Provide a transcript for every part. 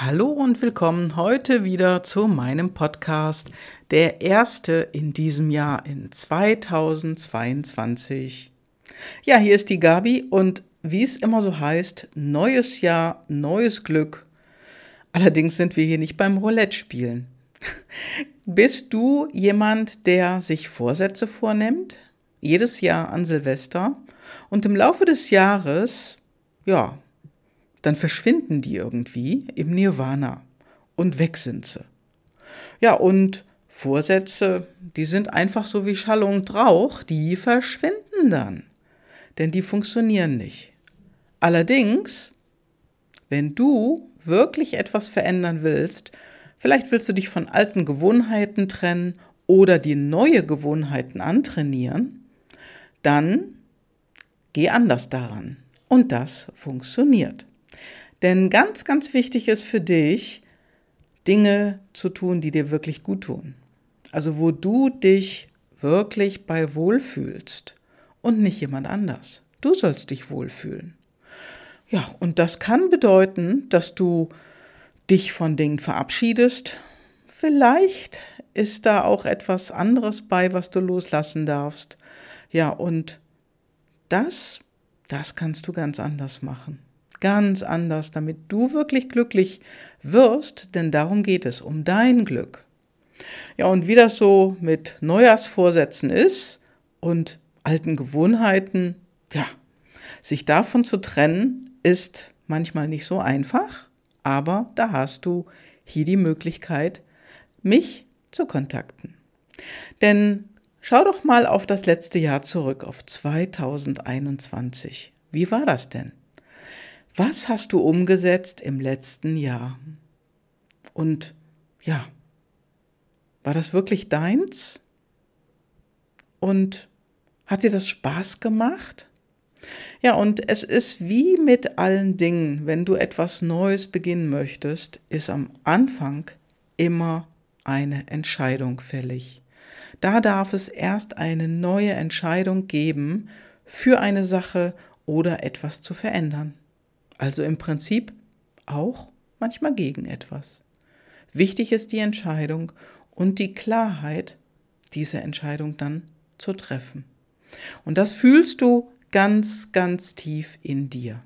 Hallo und willkommen heute wieder zu meinem Podcast, der erste in diesem Jahr in 2022. Ja, hier ist die Gabi und wie es immer so heißt, neues Jahr, neues Glück. Allerdings sind wir hier nicht beim Roulette spielen. Bist du jemand, der sich Vorsätze vornimmt? Jedes Jahr an Silvester und im Laufe des Jahres, ja, dann verschwinden die irgendwie im Nirvana und weg sind sie. Ja, und Vorsätze, die sind einfach so wie Schall und Rauch, die verschwinden dann, denn die funktionieren nicht. Allerdings, wenn du wirklich etwas verändern willst, vielleicht willst du dich von alten Gewohnheiten trennen oder die neue Gewohnheiten antrainieren, dann geh anders daran. Und das funktioniert. Denn ganz, ganz wichtig ist für dich, Dinge zu tun, die dir wirklich gut tun. Also wo du dich wirklich bei wohlfühlst und nicht jemand anders. Du sollst dich wohlfühlen. Ja, und das kann bedeuten, dass du dich von Dingen verabschiedest. Vielleicht ist da auch etwas anderes bei, was du loslassen darfst. Ja, und das, das kannst du ganz anders machen ganz anders, damit du wirklich glücklich wirst, denn darum geht es, um dein Glück. Ja, und wie das so mit Neujahrsvorsätzen ist und alten Gewohnheiten, ja, sich davon zu trennen, ist manchmal nicht so einfach, aber da hast du hier die Möglichkeit, mich zu kontakten. Denn schau doch mal auf das letzte Jahr zurück, auf 2021. Wie war das denn? Was hast du umgesetzt im letzten Jahr? Und ja, war das wirklich deins? Und hat dir das Spaß gemacht? Ja, und es ist wie mit allen Dingen, wenn du etwas Neues beginnen möchtest, ist am Anfang immer eine Entscheidung fällig. Da darf es erst eine neue Entscheidung geben, für eine Sache oder etwas zu verändern. Also im Prinzip auch manchmal gegen etwas. Wichtig ist die Entscheidung und die Klarheit, diese Entscheidung dann zu treffen. Und das fühlst du ganz, ganz tief in dir.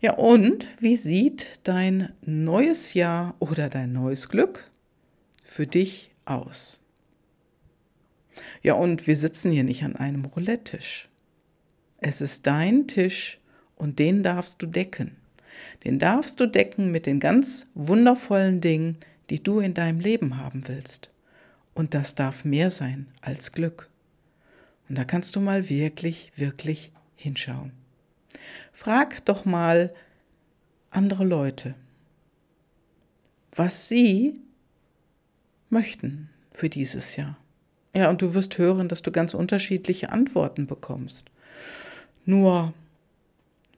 Ja, und wie sieht dein neues Jahr oder dein neues Glück für dich aus? Ja, und wir sitzen hier nicht an einem Roulette-Tisch. Es ist dein Tisch und den darfst du decken. Den darfst du decken mit den ganz wundervollen Dingen, die du in deinem Leben haben willst. Und das darf mehr sein als Glück. Und da kannst du mal wirklich, wirklich hinschauen. Frag doch mal andere Leute, was sie möchten für dieses Jahr. Ja, und du wirst hören, dass du ganz unterschiedliche Antworten bekommst. Nur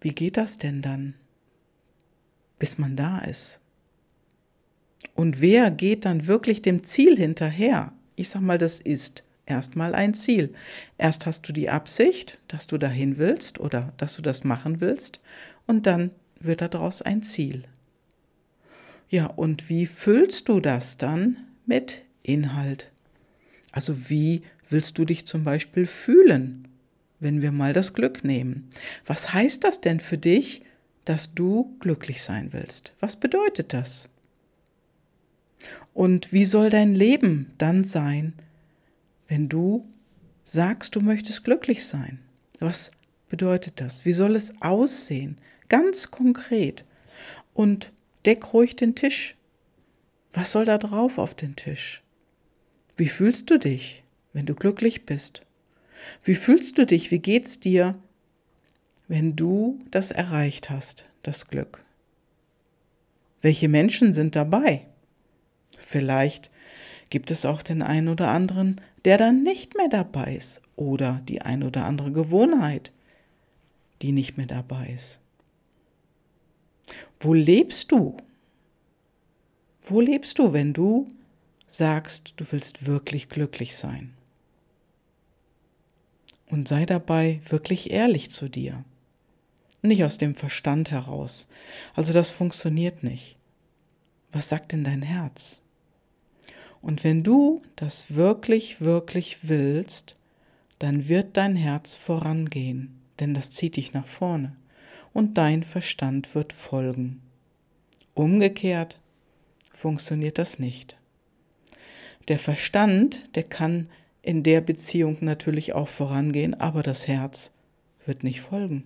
wie geht das denn dann, bis man da ist? Und wer geht dann wirklich dem Ziel hinterher? Ich sag mal, das ist erstmal ein Ziel. Erst hast du die Absicht, dass du dahin willst oder dass du das machen willst, und dann wird daraus ein Ziel. Ja, und wie füllst du das dann mit Inhalt? Also wie willst du dich zum Beispiel fühlen? Wenn wir mal das Glück nehmen. Was heißt das denn für dich, dass du glücklich sein willst? Was bedeutet das? Und wie soll dein Leben dann sein, wenn du sagst, du möchtest glücklich sein? Was bedeutet das? Wie soll es aussehen? Ganz konkret. Und deck ruhig den Tisch. Was soll da drauf auf den Tisch? Wie fühlst du dich, wenn du glücklich bist? Wie fühlst du dich? Wie geht's dir, wenn du das erreicht hast, das Glück? Welche Menschen sind dabei? Vielleicht gibt es auch den einen oder anderen, der dann nicht mehr dabei ist oder die ein oder andere Gewohnheit, die nicht mehr dabei ist. Wo lebst du? Wo lebst du, wenn du sagst, du willst wirklich glücklich sein? Und sei dabei wirklich ehrlich zu dir. Nicht aus dem Verstand heraus. Also das funktioniert nicht. was sagt denn dein Herz? Und wenn du das wirklich, wirklich willst, dann wird dein Herz vorangehen, denn das zieht dich nach vorne und dein Verstand wird folgen. Umgekehrt funktioniert das nicht. Der Verstand, der kann in der Beziehung natürlich auch vorangehen, aber das Herz wird nicht folgen.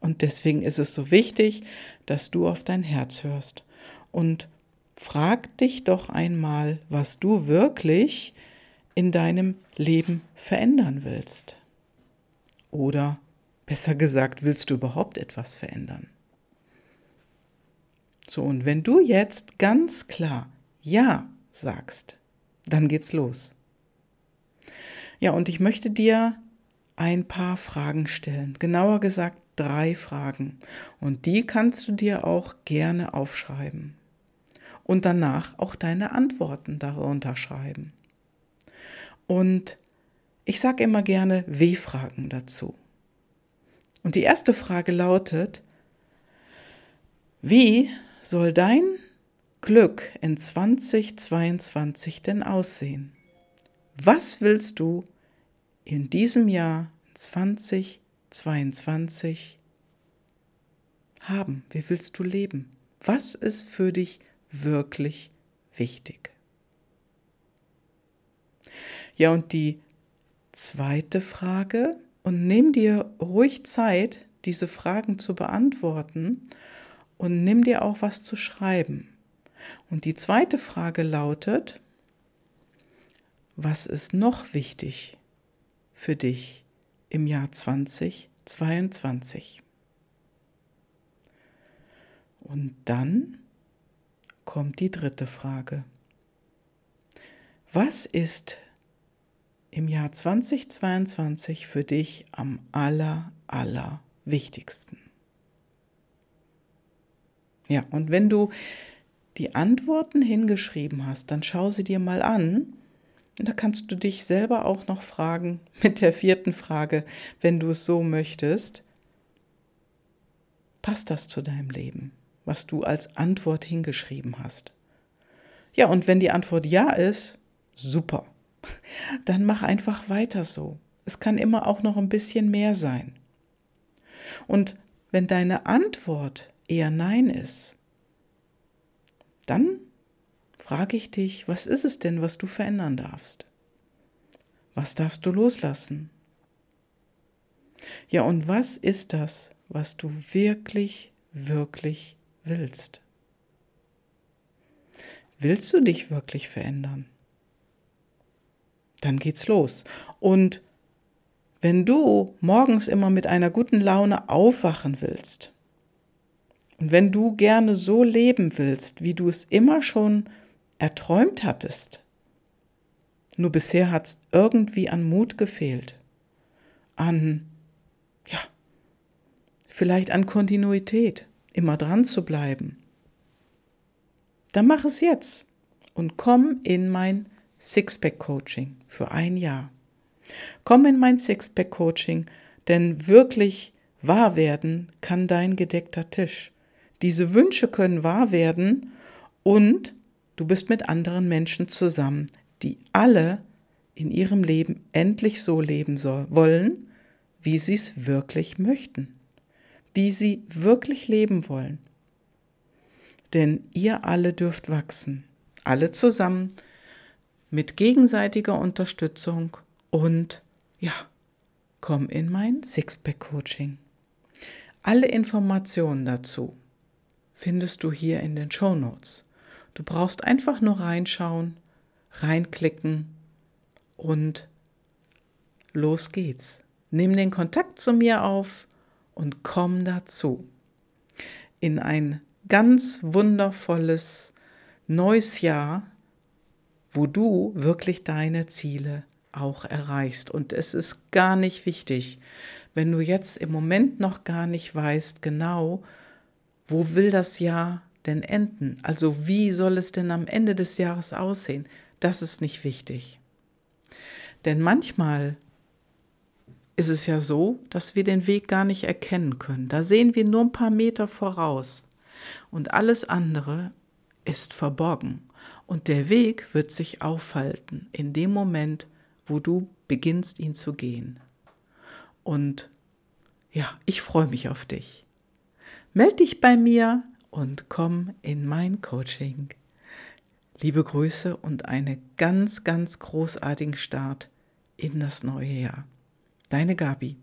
Und deswegen ist es so wichtig, dass du auf dein Herz hörst. Und frag dich doch einmal, was du wirklich in deinem Leben verändern willst. Oder besser gesagt, willst du überhaupt etwas verändern? So, und wenn du jetzt ganz klar Ja sagst, dann geht's los. Ja, und ich möchte dir ein paar Fragen stellen. Genauer gesagt drei Fragen. Und die kannst du dir auch gerne aufschreiben. Und danach auch deine Antworten darunter schreiben. Und ich sage immer gerne W-Fragen dazu. Und die erste Frage lautet, wie soll dein Glück in 2022 denn aussehen? Was willst du in diesem Jahr 2022 haben? Wie willst du leben? Was ist für dich wirklich wichtig? Ja, und die zweite Frage, und nimm dir ruhig Zeit, diese Fragen zu beantworten und nimm dir auch was zu schreiben. Und die zweite Frage lautet, was ist noch wichtig für dich im Jahr 2022? Und dann kommt die dritte Frage. Was ist im Jahr 2022 für dich am aller, aller wichtigsten? Ja, und wenn du die Antworten hingeschrieben hast, dann schau sie dir mal an und da kannst du dich selber auch noch fragen mit der vierten Frage, wenn du es so möchtest. Passt das zu deinem Leben, was du als Antwort hingeschrieben hast? Ja, und wenn die Antwort ja ist, super. Dann mach einfach weiter so. Es kann immer auch noch ein bisschen mehr sein. Und wenn deine Antwort eher Nein ist, dann frage ich dich, was ist es denn, was du verändern darfst? Was darfst du loslassen? Ja, und was ist das, was du wirklich, wirklich willst? Willst du dich wirklich verändern? Dann geht's los. Und wenn du morgens immer mit einer guten Laune aufwachen willst und wenn du gerne so leben willst, wie du es immer schon erträumt hattest. Nur bisher hat es irgendwie an Mut gefehlt. An, ja, vielleicht an Kontinuität, immer dran zu bleiben. Dann mach es jetzt und komm in mein Sixpack-Coaching für ein Jahr. Komm in mein Sixpack-Coaching, denn wirklich wahr werden kann dein gedeckter Tisch. Diese Wünsche können wahr werden und Du bist mit anderen Menschen zusammen, die alle in ihrem Leben endlich so leben soll, wollen, wie sie es wirklich möchten, wie sie wirklich leben wollen. Denn ihr alle dürft wachsen, alle zusammen, mit gegenseitiger Unterstützung und ja, komm in mein Sixpack-Coaching. Alle Informationen dazu findest du hier in den Show Notes. Du brauchst einfach nur reinschauen, reinklicken und los geht's. Nimm den Kontakt zu mir auf und komm dazu. In ein ganz wundervolles neues Jahr, wo du wirklich deine Ziele auch erreichst. Und es ist gar nicht wichtig, wenn du jetzt im Moment noch gar nicht weißt genau, wo will das Jahr denn enden? Also wie soll es denn am Ende des Jahres aussehen? Das ist nicht wichtig. Denn manchmal ist es ja so, dass wir den Weg gar nicht erkennen können. Da sehen wir nur ein paar Meter voraus. Und alles andere ist verborgen und der Weg wird sich aufhalten in dem Moment, wo du beginnst, ihn zu gehen. Und ja, ich freue mich auf dich. Meld dich bei mir und komm in mein Coaching. Liebe Grüße und einen ganz, ganz großartigen Start in das neue Jahr. Deine Gabi.